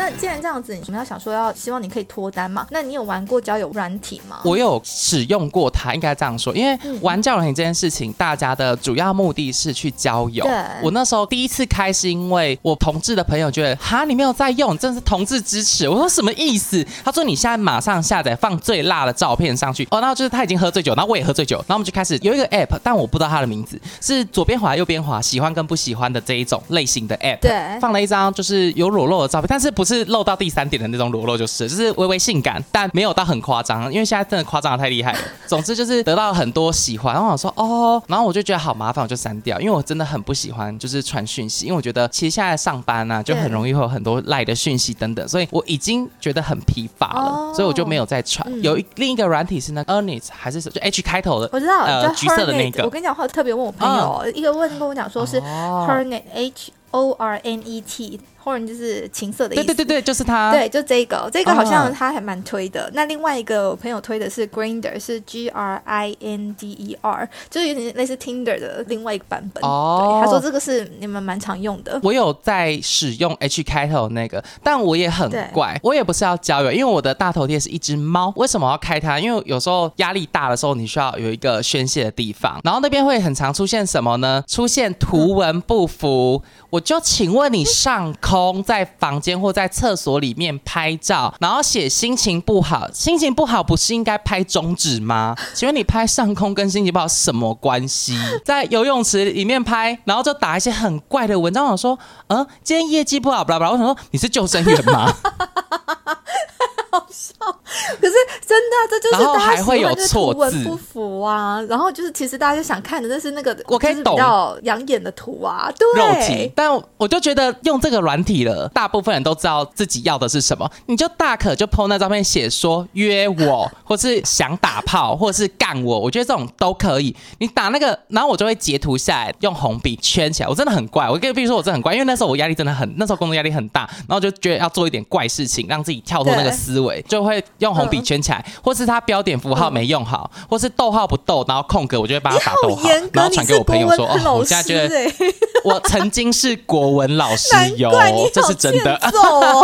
那既然这样子，你什么要想说要希望你可以脱单嘛？那你有玩过交友软体吗？我有使用过它，应该这样说，因为玩交友软体这件事情，大家的主要目的是去交友。对我那时候第一次开是因为我同志的朋友觉得，哈，你没有在用，真是同志支持。我说什么意思？他说你现在马上下载放最辣的照片上去。哦，然后就是他已经喝醉酒，然后我也喝醉酒，然后我们就开始有一个 app，但我不知道它的名字，是左边滑右边滑，喜欢跟不喜欢的这一种类型的 app。对放了一张就是有裸露的照片，但是不是露到第三点的那种裸露，就是就是微微性感，但没有到很夸张，因为现在真的夸张的太厉害了。总之就是得到很多喜欢，然后我说哦，然后我就觉得好麻烦，我就删掉，因为我真的很不喜欢就是传讯息，因为我觉得其实现在上班呢、就很容易会有很多赖的讯息等等，所以我已经觉得很疲乏了，哦所以我就没有再传。嗯有一另一个软体是那个 Ernest 还是就 H 开头的，我知道，叫呃橘色的那个我跟你讲，我特别问我朋友，一个问跟我讲说是哦 Hornet H O R N E T。Horn 就是情色的意思。对对对对，就是它。对，就这个，这个好像啊他还蛮推的。那另外一个我朋友推的是 Grinder，是 G R I N D E R，就是有点类似 Tinder 的另外一个版本。哦对，他说这个是你们蛮常用的。我有在使用 H 开头那个，但我也很怪，我也不是要交友，因为我的大头贴是一只猫。为什么要开它？因为有时候压力大的时候，你需要有一个宣泄的地方，然后那边会很常出现什么呢？出现图文不符。我就请问你上空在房间或在厕所里面拍照，然后写心情不好，心情不好不是应该拍中指吗？请问你拍上空跟心情不好什么关系？在游泳池里面拍，然后就打一些很怪的文章，我想说，嗯，今天业绩不好，巴拉巴拉。我想说你是救生员吗？可是真的啊，这就是大还会有欢错字不符啊。然后就是其实大家就想看的那是那个，我可以懂较养眼的图啊。对肉体对，，但我就觉得用这个软体了，大部分人都知道自己要的是什么，你就大可就 PO 那照片写说约我，或是想打炮，或者是干我，我觉得这种都可以。你打那个，然后我就会截图下来，用红笔圈起来。我真的很怪，我跟必须说我真的很怪，因为那时候我压力真的很，那时候工作压力很大，然后就觉得要做一点怪事情，让自己跳脱那个对思维，就会用红笔圈起来，或是他标点符号没用好，或是逗号不逗，然后空格我就会帮他打逗号然后传给我朋友说，哦，我现在觉得。我曾经是国文老师难哟，这是真的。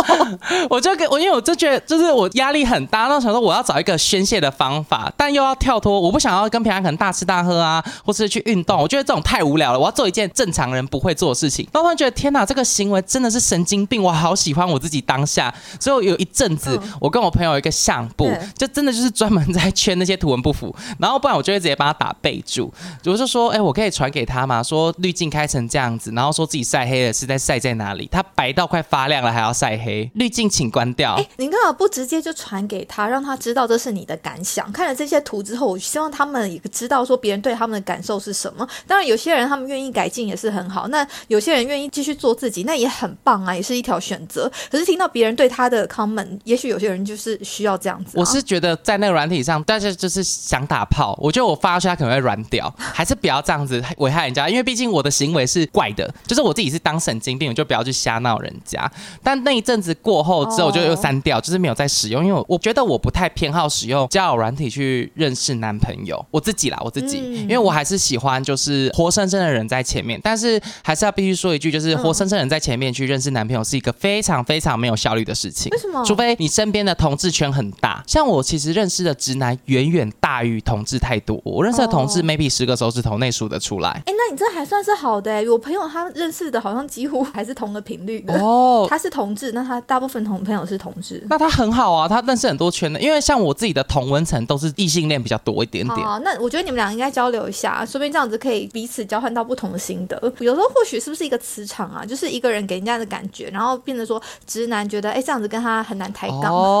我就跟我因为我就觉得就是我压力很大，那我想说我要找一个宣泄的方法，但又要跳脱，我不想要跟平常可能大吃大喝啊，或是去运动，我觉得这种太无聊了。我要做一件正常人不会做的事情。然后突然觉得天哪，这个行为真的是神经病，我好喜欢我自己当下。所以我有一阵子，嗯我跟我朋友有一个相簿，就真的就是专门在圈那些图文不符，然后不然我就会直接帮他打备注，我就说，哎、我可以传给他吗？说滤镜开成这样子，然后说自己晒黑了是在晒在哪里？他白到快发亮了还要晒黑，滤镜请关掉。哎，你干嘛不直接就传给他，让他知道这是你的感想？看了这些图之后，我希望他们也知道说别人对他们的感受是什么。当然，有些人他们愿意改进也是很好，那有些人愿意继续做自己，那也很棒啊，也是一条选择。可是听到别人对他的 comment，也许有些人就是需要这样子、啊。我是觉得在那个软体上，但是就是想打炮，我觉得我发出去他可能会软掉，还是不要这样子危害人家，因为毕竟我的行为是怪的，就是我自己是当神经病，我就不要去瞎闹人家。但那一阵子过后之后，我就又删掉，就是没有再使用，因为我我觉得我不太偏好使用交友软体去认识男朋友，我自己啦，我自己，嗯因为我还是喜欢就是活生生的人在前面，但是还是要必须说一句，就是活生生人在前面去认识男朋友是一个非常非常没有效率的事情。为什么？除非你身边的同志圈很大，像我其实认识的直男远远大于同志太多。我认识的同志哦 maybe 十个手指头内数得出来。哎，那你这还算是好的哎。我朋友他认识的好像几乎还是同个频率的。哦，他是同志，那他大部分同朋友是同志。那他很好啊，他认识很多圈的。因为像我自己的同温层都是异性恋比较多一点点。哦，那我觉得你们俩应该交流一下，说不定这样子可以彼此交换到不同的心得。有时候或许是不是一个磁场啊，就是一个人给人家的感觉，然后变得说直男觉得哎这样子跟他很难抬杠，哦，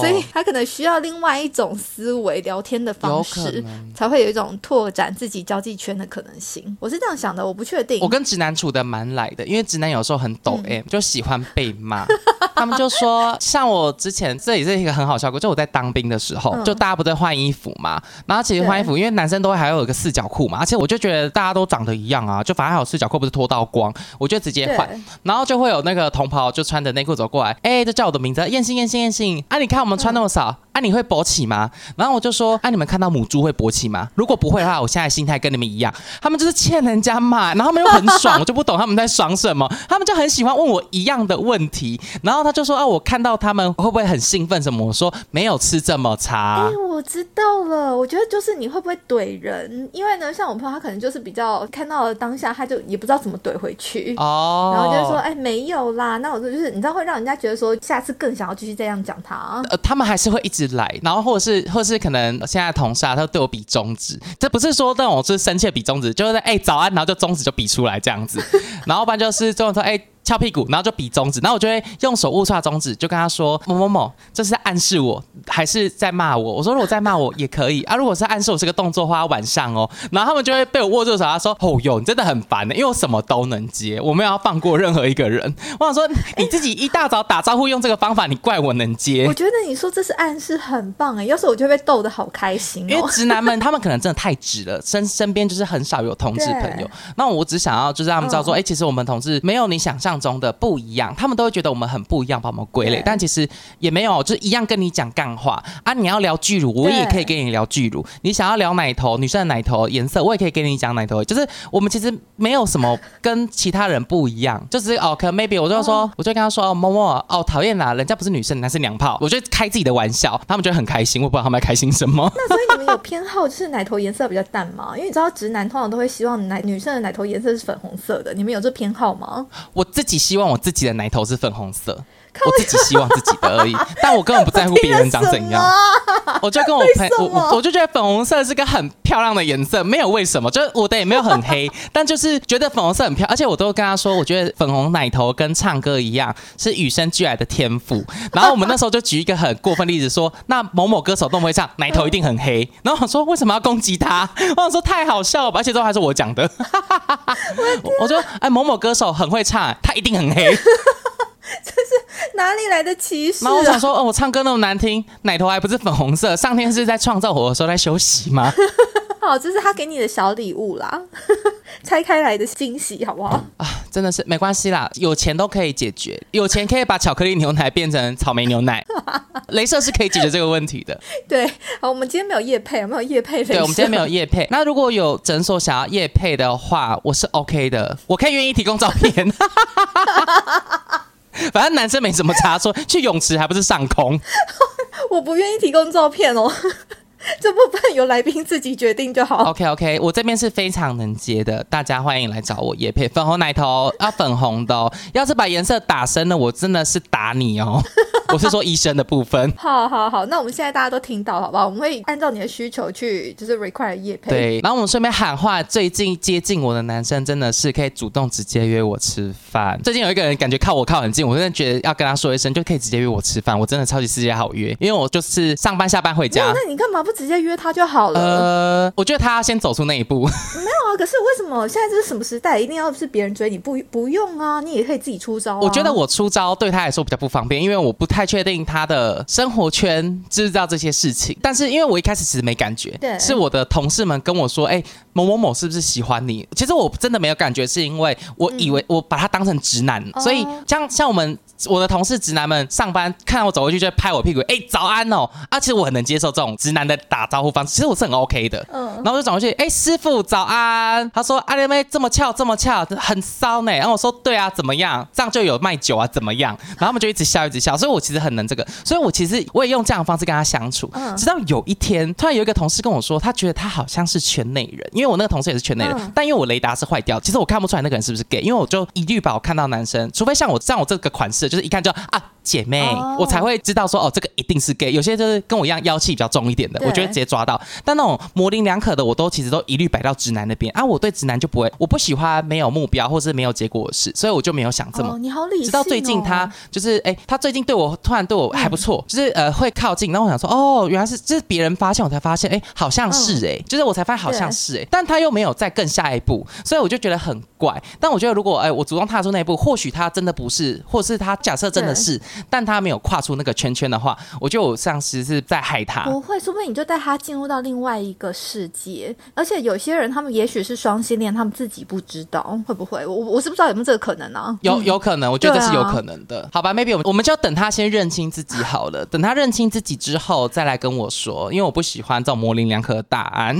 所以他可能需要另外一种思维聊天的方式，才会有一种拓展自己交际圈的可能性。我是这样想的，我不确定。我跟直男处的蛮来的，因为直男有时候很抖嗯。M，、就喜欢被骂。他们就说，像我之前这也是一个很好笑故事，就我在当兵的时候，嗯。就大家不在换衣服嘛，然后其实换衣服，因为男生都会还有一个四角裤嘛，而且我就觉得大家都长得一样啊，就反正还有四角裤不是脱到光，我就直接换，然后就会有那个同袍就穿着内裤走过来，哎、就叫我的名字，燕信燕信燕信，啊，你看我们穿那么少，啊，啊，你会勃起吗？然后我就说，啊，你们看到母猪会勃起吗？如果不会的话，我现在心态跟你们一样，他们就是欠人家骂，然后他们又很爽，我就不懂他们在爽什么，他们就很喜欢问我一样的问题，然后他就说，啊，我看到他们会不会很兴奋什么？我说没有吃这么差哎、。我知道了。我觉得就是你会不会怼人？因为呢，像我朋友，他可能就是比较看到了当下，他就也不知道怎么怼回去。哦，然后就是说，哎、没有啦。那我说就是，你知道会让人家觉得说，下次更想要继续这样讲他。呃，他们还是会一直来，然后或者是，或是可能现在同事啊，他对我比中指，这不是说那种是生气比中指，就是哎、早安，然后就中指就比出来这样子，然后不然就是这种说哎。翘屁股，然后就比中指，然后我就会用手握住他中指，就跟他说某某某，这是在暗示我，还是在骂我？我说如果在骂我也可以啊，如果是暗示我是个动作的话，晚上哦，然后他们就会被我握住手，他说哦哟，你真的很烦的，因为我什么都能接，我没有要放过任何一个人。我想说你自己一大早打招呼用这个方法，你怪我能接我？觉得你说这是暗示很棒哎，要是我就会被逗得好开心因为哦。直男们他们可能真的太直了，身身边就是很少有同志朋友。那我只想要就是让他们知道说，嗯哎、其实我们同志没有你想象中的不一样，他们都会觉得我们很不一样，把我们归类，但其实也没有，就是一样跟你讲干话啊。你要聊巨乳，我也可以跟你聊巨乳；你想要聊奶头，女生的奶头颜色，我也可以跟你讲奶头。就是我们其实没有什么跟其他人不一样，就是哦，可能 maybe 我就说，我就跟他说哦，某某哦，讨厌啦，人家不是女生，人家是娘炮，我就开自己的玩笑，他们就会很开心，我不知道他们在开心什么。那所以你们有偏好就是奶头颜色比较淡吗？因为你知道直男通常都会希望奶女生的奶头颜色是粉红色的，你们有这偏好吗？我自己希望我自己的奶头是粉红色，我自己希望自己的而已，但我根本不在乎别人长怎样。我就跟我朋为什么我我我就觉得粉红色是个很漂亮的颜色，没有为什么，就是我的也没有很黑，但就是觉得粉红色很漂亮，而且我都跟他说，我觉得粉红奶头跟唱歌一样是与生俱来的天赋。然后我们那时候就举一个很过分的例子说，那某某歌手都不会唱，奶头一定很黑。然后我说为什么要攻击他？我想说太好笑了吧，而且最后还是我讲的。我我说哎某某歌手很会唱，他一定很黑。哪里来的歧视啊？然后我想说，哦，我唱歌那么难听，奶头还不是粉红色，上天是在创造我的时候在休息吗？好，这是他给你的小礼物啦，拆开来的惊喜，好不好？啊，真的是没关系啦，有钱都可以解决，有钱可以把巧克力牛奶变成草莓牛奶，镭射是可以解决这个问题的。对，好，我们今天没有叶配，有没有叶配？对，我们今天没有叶配。那如果有诊所想要叶配的话，我是 OK 的，我可以愿意提供照片。反正男生没什么差，说去泳池还不是上空。我不愿意提供照片哦，这部分由来宾自己决定就好。OK OK，我这边是非常能接的，大家欢迎来找我叶配粉红奶头，要粉红的哦。要是把颜色打深了，我真的是打你哦。我是说医生的部分。好好好，那我们现在大家都听到，好不好？我们会按照你的需求去，就是 require 叶配。，对，然后我们顺便喊话，最近接近我的男生真的是可以主动直接约我吃饭。最近有一个人感觉靠我靠很近，我真的觉得要跟他说一声，就可以直接约我吃饭。我真的超级世界好约，因为我就是上班下班回，家。那你干嘛不直接约他就好了？呃，我觉得他要先走出那一步。没有啊，可是为什么现在这是什么时代，一定要是别人追你？不不用啊，你也可以自己出招、啊。我觉得我出招对他来说比较不方便，因为我不太确定他的生活圈知不知道这些事情。但是因为我一开始其实没感觉，对是我的同事们跟我说，哎、某某某是不是喜欢你？其实我真的没有感觉，是因为我以为我把他当成直男，哦所以像像我们。我的同事直男们上班看到我走过去就会拍我屁股，哎、早安哦！啊，其实我很能接受这种直男的打招呼方式，其实我是很 OK 的。嗯然后我就转过去，哎、师傅早安。他说阿莲妹这么翘这么翘，很骚呢。然后我说对啊，怎么样？这样就有卖酒啊，怎么样？然后他们就一直笑一直笑，所以我其实很能这个，所以我其实我也用这样的方式跟他相处。嗯直到有一天，突然有一个同事跟我说，他觉得他好像是圈内人，因为我那个同事也是圈内人，嗯但因为我雷达是坏掉，其实我看不出来那个人是不是 gay，因为我就一律把我看到男生，除非像我像我这个款式，就是一看就啊。姐妹，哦我才会知道说哦，这个一定是 gay。有些就是跟我一样妖气比较重一点的，我就会直接抓到。但那种模棱两可的，我都其实都一律摆到直男那边啊。我对直男就不会，我不喜欢没有目标或是没有结果的事，所以我就没有想这么哦，你好理性、哦。直到最近他就是哎、他最近对我突然对我还不错，就是呃会靠近，然后我想说哦，原来是就是别人发现我才发现，哎、好像是哎、就是我才发现好像是哎、但他又没有再更下一步，所以我就觉得很怪。但我觉得如果哎、我主动踏出那一步，或许他真的不是，或是他假设真的是，但他没有跨出那个圈圈的话，我觉得我像是是在害他。不会，说不定你就带他进入到另外一个世界。而且有些人他们也许是双性恋，他们自己不知道，会不会？我我是不知道有没有这个可能啊？有有可能，我觉得这是有可能的。好吧，maybe 我们我们就等他先认清自己好了，等他认清自己之后再来跟我说，因为我不喜欢这种模棱两可的答案。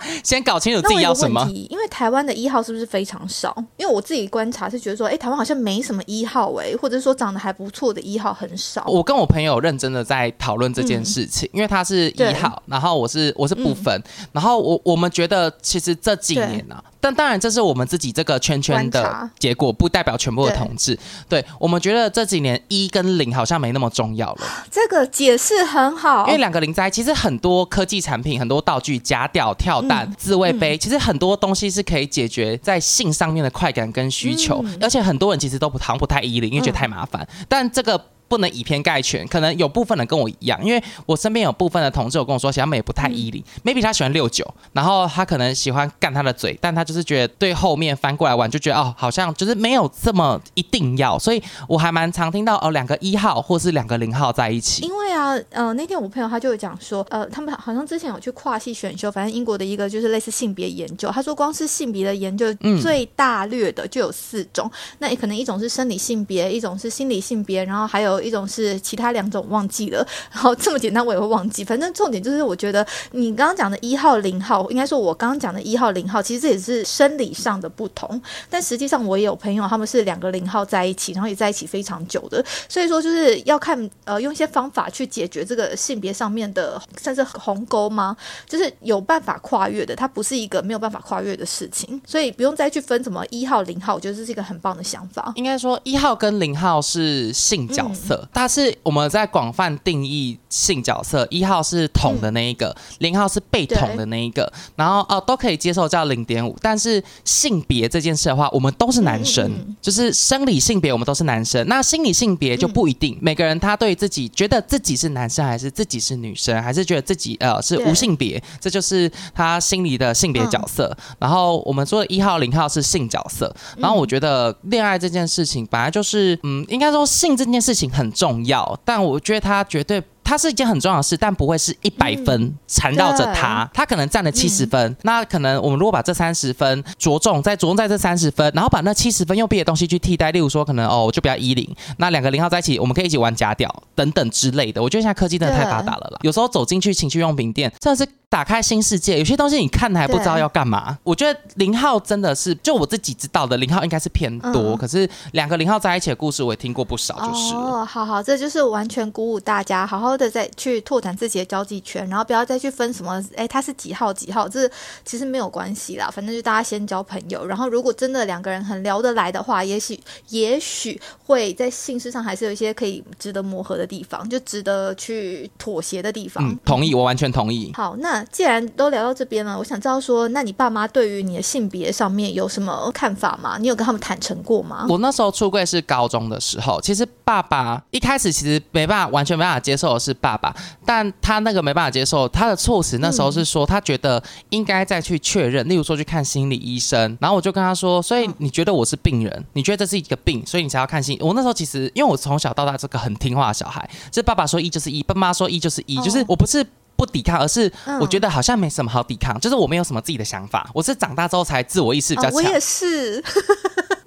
先搞清楚自己要什么。因为台湾的一号是不是非常少？因为我自己观察是觉得说，哎，台湾好像没什么一号哎、或者说长得还不错的一号很少。我跟我朋友认真的在讨论这件事情，因为他是一号，然后我是我是不分，然后我我们觉得其实这几年呢、啊，但当然这是我们自己这个圈圈的结果，不代表全部的对统治。对我们觉得这几年一跟零好像没那么重要了。这个解释很好，因为两个零在一起，其实很多科技产品、很多道具、夹屌、跳蛋、嗯自慰杯，其实很多东西是可以解决在性上面的快感跟需求，嗯而且很多人其实都不好像不太一零，因为觉得太麻烦。但这个。不能以偏概全，可能有部分人跟我一样，因为我身边有部分的同志有跟我说，其实他们也不太依零、m a y b e 他喜欢六九，然后他可能喜欢干他的嘴，但他就是觉得对后面翻过来玩，就觉得哦，好像就是没有这么一定要，所以我还蛮常听到哦，两个一号或是两个零号在一起。因为啊，呃，那天我朋友他就有讲说，呃，他们好像之前有去跨系选修，反正英国的一个就是类似性别研究，他说光是性别的研究嗯最大略的就有四种，那也可能一种是生理性别，一种是心理性别，然后还有一种是其他两种忘记了，然后这么简单我也会忘记，反正重点就是我觉得你刚刚讲的一号零号，应该说我刚刚讲的一号零号，其实这也是生理上的不同，但实际上我也有朋友他们是两个零号在一起，然后也在一起非常久的，所以说就是要看呃用一些方法去解决这个性别上面的算是鸿沟吗？就是有办法跨越的，它不是一个没有办法跨越的事情，所以不用再去分什么一号零号，我觉得这是一个很棒的想法。应该说一号跟零号是性角色，它是我们在广泛定义性角色，一号是捅的那一个，零、号是被捅的那一个，然后哦都可以接受叫零点五，但是性别这件事的话，我们都是男生，就是生理性别我们都是男生，那心理性别就不一定，每个人他对自己觉得自己是男生还是自己是女生，还是觉得自己呃是无性别，这就是他心里的性别角色。然后我们说的一号、零号是性角色，然后我觉得恋爱这件事情本来就是，嗯，应该说性这件事情很重要，但我觉得他绝对。它是一件很重要的事，但不会是一百分缠绕着它，它可能占了七十分。那可能我们如果把这三十分着重，再着重在这三十分，然后把那七十分用别的东西去替代，例如说可能哦，我就不要一零，那两个零号在一起，我们可以一起玩假屌等等之类的。我觉得现在科技真的太发达了啦，有时候走进去情趣用品店，真的是打开新世界。有些东西你看还不知道要干嘛。我觉得零号真的是，就我自己知道的零号应该是偏多，嗯可是两个零号在一起的故事我也听过不少，就是。哦，好好，这就是完全鼓舞大家，好好的再去拓展自己的交际圈，然后不要再去分什么，哎，他是几号几号，这其实没有关系啦，反正就大家先交朋友，然后如果真的两个人很聊得来的话，也许也许会在性事上还是有一些可以值得磨合的地方，就值得去妥协的地方。嗯，同意，我完全同意。好，那既然都聊到这边了，我想知道说，那你爸妈对于你的性别上面有什么看法吗？你有跟他们坦诚过吗？我那时候出柜是高中的时候，其实爸爸一开始其实没办法，完全没办法接受的是爸爸，但他那个没办法接受，他的措辞那时候是说他觉得应该再去确认，例如说去看心理医生，然后我就跟他说，所以你觉得我是病人，你觉得这是一个病，所以你才要看心。我那时候其实因为我从小到大这个很听话的小孩，就是爸爸说一就是一，爸妈说一就是一，就是我不是。不抵抗，而是我觉得好像没什么好抵抗，就是我没有什么自己的想法。我是长大之后才自我意识比较啊，我。也是，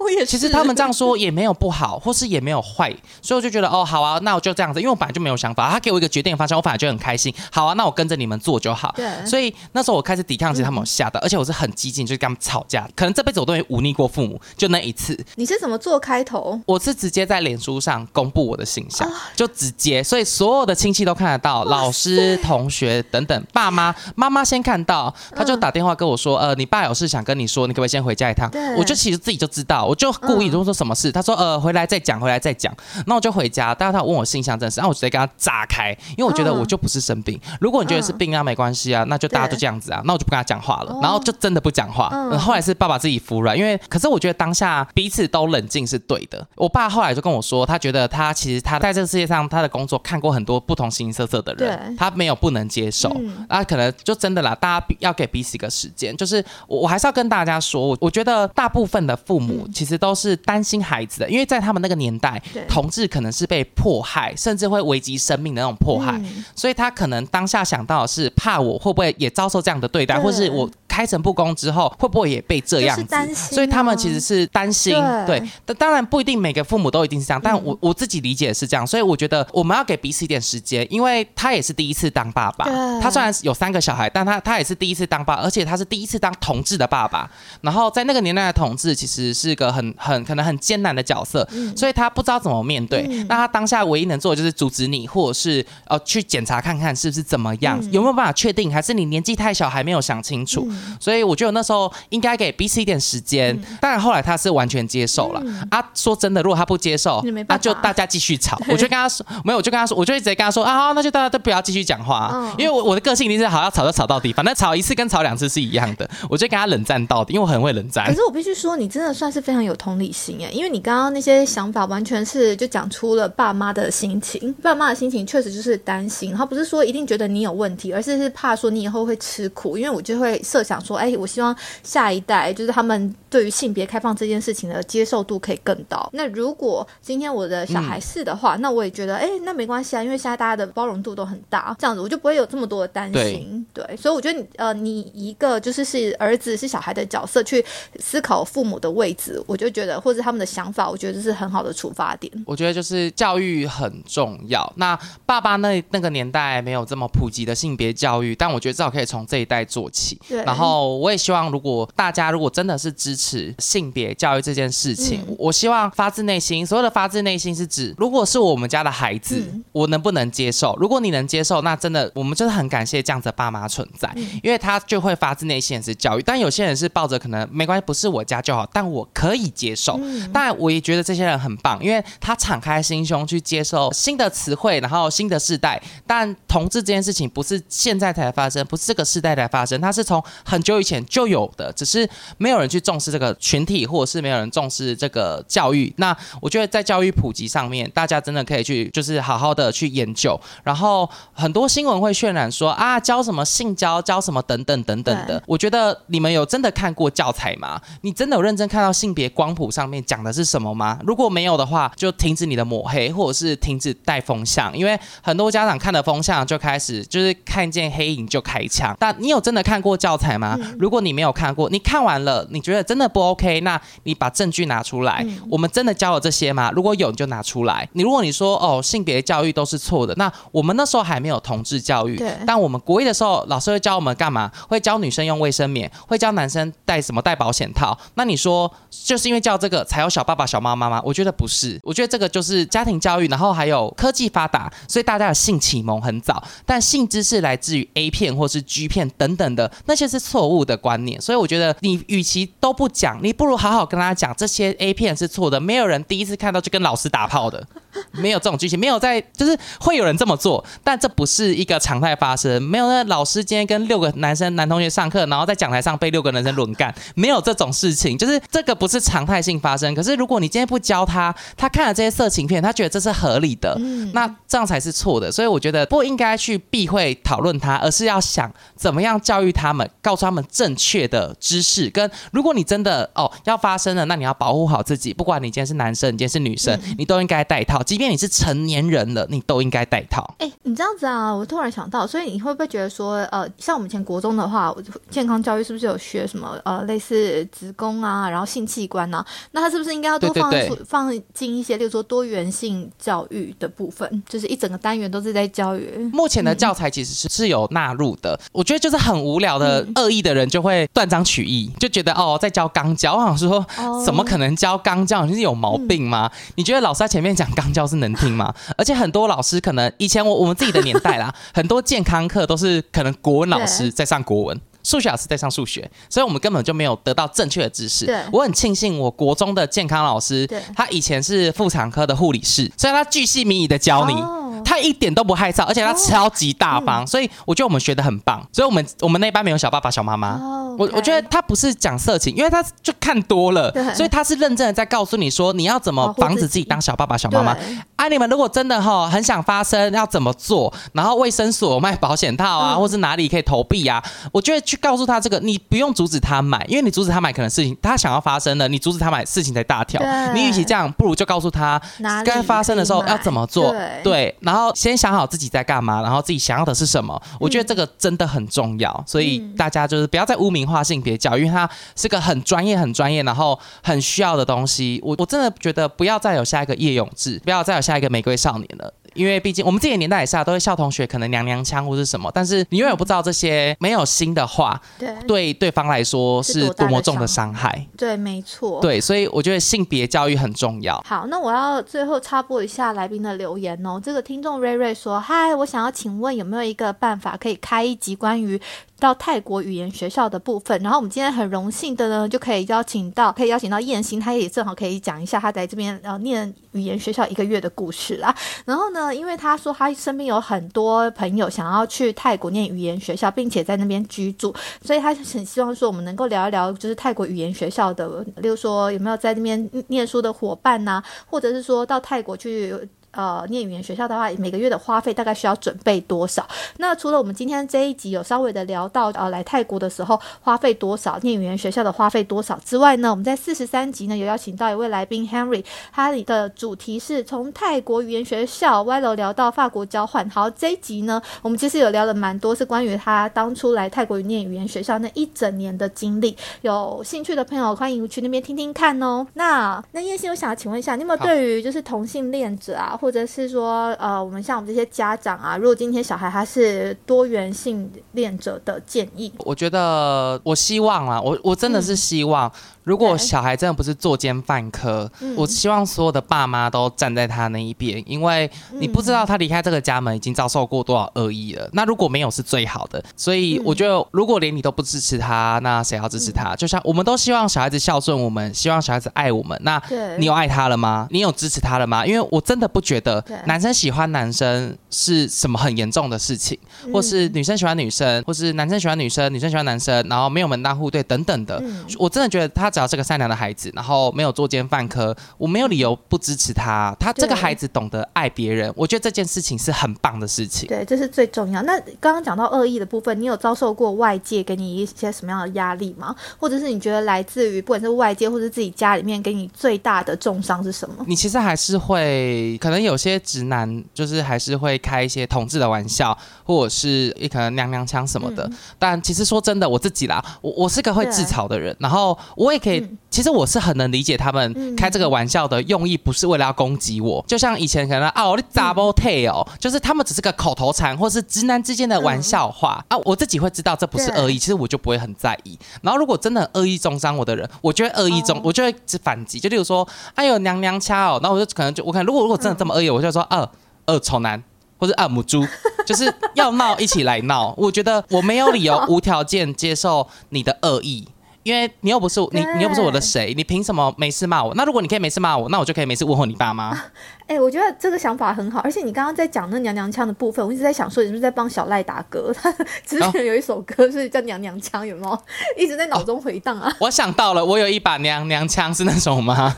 我也是。其实他们这样说也没有不好，或是也没有坏，所以我就觉得哦，好啊，那我就这样子，因为我本来就没有想法，他给我一个决定的方向，我反而就很开心。好啊，那我跟着你们做就好。对，所以那时候我开始抵抗，其实他们有吓到，而且我是很激进，就是跟他们吵架。可能这辈子我都没忤逆过父母，就那一次，你是怎么做开头？我是直接在脸书上公布我的形象，啊就直接，所以所有的亲戚都看得到，老师、同学等等，爸妈，妈妈先看到，他就打电话跟我说，呃，你爸有事想跟你说，你可不可以先回家一趟对？我就其实自己就知道，我就故意就说什么事，他说，呃，回来再讲，回来再讲，那我就回家，但是他问我性向证实，然后我直接跟他炸开，因为我觉得嗯。我就不是生病，如果你觉得是病，那没关系啊，那就大家就这样子啊，那我就不跟他讲话了哦，然后就真的不讲话，嗯。然后后来是爸爸自己服软，因为可是我觉得当下彼此都冷静是对的。我爸后来就跟我说，他觉得他其实他在这个世界上他的工作看过很多不同形形色色的人，他没有不能接受。嗯。啊，可能就真的啦，大家要给彼此一个时间。就是我我还是要跟大家说，我我觉得大部分的父母其实都是担心孩子的，因为在他们那个年代，同志可能是被迫害，甚至会危及生命的那种迫害，嗯。所以他可能当下想到的是怕我会不会也遭受这样的对待，对。或是我开诚布公之后会不会也被这样就是子？担心啊所以他们其实是担心，对对。但当然不一定每个父母都一定是这样，但我我自己理解是这样，所以我觉得我们要给彼此一点时间，因为他也是第一次当爸爸，他虽然有三个小孩，但他他也是第一次当爸，而且他是第一次当同志的爸爸。然后在那个年代的同志其实是个很很可能很艰难的角色，所以他不知道怎么面对。那他当下唯一能做的就是阻止你，或者是呃去检查看看是不是怎么样，有没有办法确定，还是你年纪太小还没有想清楚。所以我觉得那时候应该给彼此一点时间。当然后来他是完全接受了、啊。说真的，如果他不接受，那就大家继续吵。我就跟他说，没有，我就跟他说，我就一直跟他说啊，好那就大家都不要继续讲话因为我我的个性一定是好要吵就吵到底，反正吵一次跟吵两次是一样的。我就跟他冷战到底，因为我很会冷战可。是我必须说，你真的算是非常有同理心耶，因为你刚刚那些想法完全是就讲出了爸妈的心情。爸妈的心情确实就是担心，然后不是说一定觉得你有问题，而是是怕说你以后会吃苦。因为我就会设想说，哎，我希望下一代就是他们对于性别开放这件事情的接受度可以更高。那如果今天我的小孩是的话，那我也觉得，哎，那没关系啊，因为现在大家的包容度都很大，这样子我就不会有这么多的担心。对，所以我觉得你呃，你一个就是是儿子是小孩的角色去思考父母的位置，我就觉得或者他们的想法，我觉得这是很好的出发点。我觉得就是教育很重要。那爸爸那那个年代没有这么普及的性别教育，但我觉得至少可以从这一代做起。对然后我也希望，如果大家如果真的是支持性别教育这件事情，嗯我希望发自内心，所有的发自内心是指，如果是我们家的孩子，嗯我能不能接受？如果你能接受，那真的我们真的很感谢这样子的爸妈存在，嗯因为他就会发自内心的是教育。但有些人是抱着可能没关系，不是我家就好，但我可以接受。嗯当然，我也觉得这些人很棒，因为他敞开心胸去接受新的词汇，然后新的世代。但同志这件事情不是现在才发生，不是这个世代才发生，它是从很久以前就有的，只是没有人去重视这个群体，或者是没有人重视这个教育。那我觉得在教育普及上面，大家真的可以去就是好好的去研究。然后很多新闻会渲染说啊，教什么性交，教什么等等等等的。我觉得你们有真的看过教材吗？你真的有认真看到性别光谱上面讲的是什么吗？如果没有的话，就停止你的抹黑，或者是停止带风向，因为很多家长看了风向就开始就是看见黑影就开枪。但你有真的看过教材吗？如果你没有看过，你看完了，你觉得真的不 OK，那你把证据拿出来。我们真的教了这些吗？如果有，你就拿出来。你如果你说哦，性别教育都是错的，那我们那时候还没有同志教育对，但我们国一的时候，老师会教我们干嘛？会教女生用卫生棉，会教男生戴什么戴保险套。那你说，就是因为教这个才有小爸爸、小妈妈吗？我觉得不是，我觉得这个就是家庭教育，然后还有科技发达，所以大家的性启蒙很早，但性知识来自于 A 片或是 G 片等等的，那些是错误的观念。所以我觉得你与其都不讲，你不如好好跟他讲这些 A 片是错的。没有人第一次看到就跟老师打炮的，没有这种剧情，没有在就是会有人这么做，但这不是一个常态发生。没有那老师今天跟六个男生男同学上课，然后在讲台上被六个男生轮干，没有这种事情，就是这个不是常态性发生。可是如果你今天不教他，他看了这些色情片，他觉得这是合理的，那这样才是错的。所以我觉得不应该去避讳讨论他，而是要想怎么样教育他们，告诉他们正确的知识。跟如果你真的哦要发生了，那你要保护好自己，不管你今天是男生，你今天是女生，你都应该戴套。即便你是成年人了，你都应该戴套。哎、你这样子啊，我突然想到，所以你会不会觉得说，呃，像我们以前国中的话，健康教育是不是有学什么呃类似子宫啊，然后性器官啊？那它是不是应该要多放出放进一些，例如说多元性教育的部分，就是一整个单元都是在教育。目前的教材其实是是有纳入的，我觉得就是很无聊的恶意的人就会断章取义，就觉得哦在教肛交，我想说哦怎么可能教肛交？你是有毛病吗？你觉得老师在前面讲肛交是能听吗？而且很多老师可能以前我我们自己的年代啦，很多健康课都是可能国文老师在上国文。数学老师在上数学，所以我们根本就没有得到正确的知识对。我很庆幸，我国中的健康老师，他以前是妇产科的护理师，所以他巨细靡遗的教你。哦他一点都不害臊，而且他超级大嗯方，所以我觉得我们学的很棒。所以我们我们那班没有小爸爸、小妈妈。哦我我觉得他不是讲色情，因为他就看多了，所以他是认真的在告诉你说你要怎么防止自己当小爸爸、小妈妈对啊。啊，你们如果真的哈很想发生，要怎么做？然后卫生所卖保险套啊，或是哪里可以投币啊？我觉得去告诉他这个，你不用阻止他买，因为你阻止他买，可能事情他想要发生的，你阻止他买，事情才大条。你与其这样，不如就告诉他该发生的时候要怎么做。对对，然后先想好自己在干嘛，然后自己想要的是什么。我觉得这个真的很重要，所以大家就是不要再污名化性别教育，因为它是个很专业、很专业，然后很需要的东西。我我真的觉得不要再有下一个叶永志，不要再有下一个玫瑰少年了。因为毕竟我们自己的年代也是啊，都会笑同学可能娘娘腔或是什么，但是你永远不知道这些没有心的话，对对对方来说是是多么重的伤伤害。对，没错。对，所以我觉得性别教育很重要。好，那我要最后插播一下来宾的留言哦。这个听众瑞瑞说：“嗨，我想要请问有没有一个办法可以开一集关于到泰国语言学校的部分？然后我们今天很荣幸的呢，就可以邀请到可以邀请到燕心，他也正好可以讲一下他在这边呃念语言学校一个月的故事啦。然后呢，因为他说他身边有很多朋友想要去泰国念语言学校，并且在那边居住，所以他很希望说我们能够聊一聊，就是泰国语言学校的，例如说有没有在那边念书的伙伴呐、或者是说到泰国去。呃，念语言学校的话，每个月的花费大概需要准备多少？那除了我们今天这一集有稍微的聊到，呃，来泰国的时候花费多少，念语言学校的花费多少之外呢，我们在四十三集呢有邀请到一位来宾 Henry，他的主题是从泰国语言学校歪楼聊到法国交换。好，这一集呢，我们其实有聊了蛮多，是关于他当初来泰国念语言学校那一整年的经历。有兴趣的朋友欢迎去那边听听看哦。那那叶欣，我想要请问一下，你有没有对于就是同性恋者啊，或者是说呃，我们像我们这些家长啊，如果今天小孩他是多元性恋者的建议？我觉得，我希望啊，我我真的是希望，如果小孩真的不是作奸犯科，嗯我希望所有的爸妈都站在他那一边，因为你不知道他离开这个家门已经遭受过多少恶意了。那如果没有是最好的，所以嗯我觉得，如果连你都不支持他，那谁要支持他？就像我们都希望小孩子孝顺我们，希望小孩子爱我们。那对，你有爱他了吗？你有支持他了吗？因为我真的不觉得男生喜欢男生是什么很严重的事情。或是女生喜欢女生，或是男生喜欢女生，女生喜欢男生，然后没有门当户对等等的。嗯我真的觉得他只要是个善良的孩子，然后没有作奸犯科，我没有理由不支持他。他这个孩子懂得爱别人，我觉得这件事情是很棒的事情。对，这是最重要。那刚刚讲到恶意的部分，你有遭受过外界给你一些什么样的压力吗？或者是你觉得来自于不管是外界或是自己家里面给你最大的重伤是什么？你其实还是会，可能有些直男就是还是会开一些同志的玩笑，或者是一可能娘娘腔什么的。但其实说真的，我自己啦，我我是个会自嘲的人，然后我也可以，嗯。其实我是很能理解他们嗯。开这个玩笑的用意，不是为了要攻击我。就像以前可能啊，我的 double tail，、就是他们只是个口头禅，或是直男之间的玩笑话、啊，我自己会知道这不是恶意，其实我就不会很在意。然后如果真的很恶意中伤我的人，我就会恶意中，哦。我就会反击，就例如说，哎呦娘娘腔哦，然后我就可能就我可能如果如果真的这么恶意，我就说二二丑男。或者二母猪，就是要闹一起来闹。我觉得我没有理由 无条件接受你的恶意，因为你又不是你，你又不是我的谁，你凭什么没事骂我？那如果你可以没事骂我，那我就可以没事问候你爸妈。哎、我觉得这个想法很好，而且你刚刚在讲那娘娘腔的部分，我一直在想说，你是不是在帮小赖打歌？他之前有一首歌是叫《娘娘腔》，有没有？一直在脑中回荡啊。我想到了，我有一把娘娘腔，是那种吗？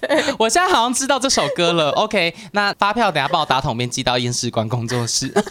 对，我现在好像知道这首歌了。OK，那发票等下帮我打统编寄到验尸官工作室。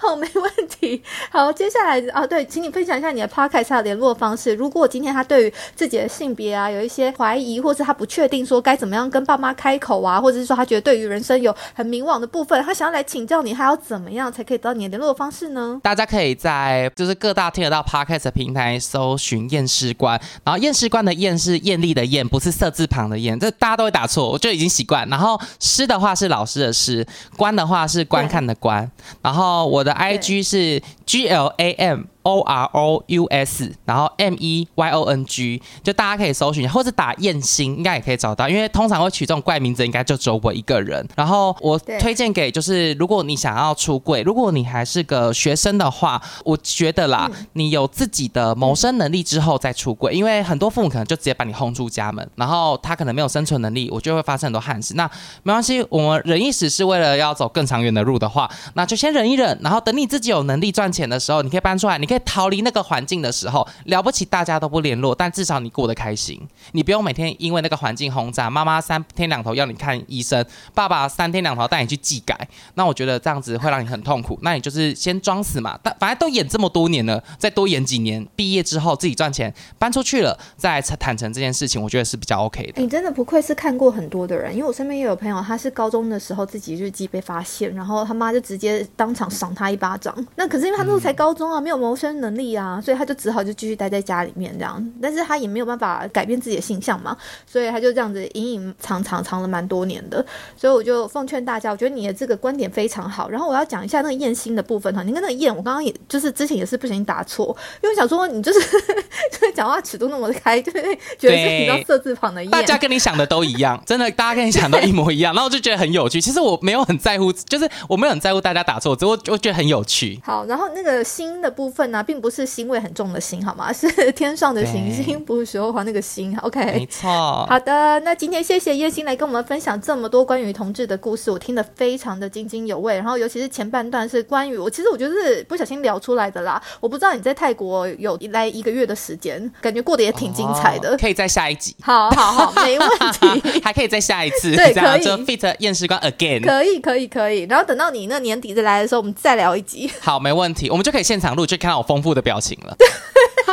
好，没问题。好，接下来啊，对，请你分享一下你的 podcast 还有联络方式。如果今天他对于自己的性别啊有一些怀疑，或是他不确定说该怎么样跟爸妈开口啊，或者是说他觉得对于人生有很迷惘的部分，他想要来请教你，他要怎么样才可以得到你的联络方式呢？大家可以在就是各大听得到 podcast 的平台搜寻验尸官，然后验尸官的验是艳丽的艳，不是色字旁的艳，这大家都会打错，我就已经习惯。然后师的话是老师的师，观的话是观看的观，然后我的 IG 是 G L A M。O R O U S，然后 M E Y O N G，就大家可以搜寻，或者打燕星，应该也可以找到。因为通常会取这种怪名字，应该就只有我一个人。然后我推荐给就是，如果你想要出柜，如果你还是个学生的话，我觉得啦，你有自己的谋生能力之后再出柜，因为很多父母可能就直接把你轰出家门，然后他可能没有生存能力，我就会发生很多憾事。那没关系，我们忍一时是为了要走更长远的路的话，那就先忍一忍，然后等你自己有能力赚钱的时候，你可以搬出来，你可以逃离那个环境的时候，了不起大家都不联络，但至少你过得开心，你不用每天因为那个环境轰炸。妈妈三天两头要你看医生，爸爸三天两头带你去技改，那我觉得这样子会让你很痛苦。那你就是先装死嘛，但反正都演这么多年了，再多演几年，毕业之后自己赚钱搬出去了，再坦诚这件事情，我觉得是比较 OK 的。你真的不愧是看过很多的人，因为我身边也有朋友，他是高中的时候自己日记被发现，然后他妈就直接当场赏他一巴掌。那可是因为他那时候才高中啊，没有谋生能力啊，所以他就只好就继续待在家里面这样。但是他也没有办法改变自己的形象嘛，所以他就这样子隐隐藏藏藏了蛮多年的。所以我就奉劝大家，我觉得你的这个观点非常好。然后我要讲一下那个燕心的部分哈，你跟那个燕，我刚刚也就是之前也是不小心打错，因为想说你就是就 是讲话尺度那么开，对觉得是你知道色字旁的燕，大家跟你想的都一样，真的，大家跟你想的一模一样，然后我就觉得很有趣。其实我没有很在乎，就是我没有很在乎大家打错，只我我觉得很有趣。好，然后那个心的部分呢，并不是腥味很重的腥，好吗？是天上的行星，不是雪花那个星。OK，没错。好的，那今天谢谢叶欣来跟我们分享这么多关于同志的故事，我听得非常的津津有味。然后尤其是前半段是关于我，其实我觉得是不小心聊出来的啦。我不知道你在泰国有来一个月的时间，感觉过得也挺精彩的。可以再下一集。好好好，没问题。还可以再下一次，对，可以。就 fit 验尸官 again。可以，可以，可以。然后等到你那年底再来的时候，我们再聊一集。好，没问题，我们就可以现场录，就看到我丰富的表情了。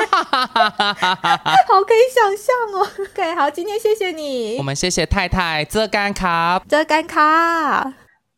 好，可以想象哦。OK，好，今天谢谢你。我们谢谢太太遮干卡，遮干卡。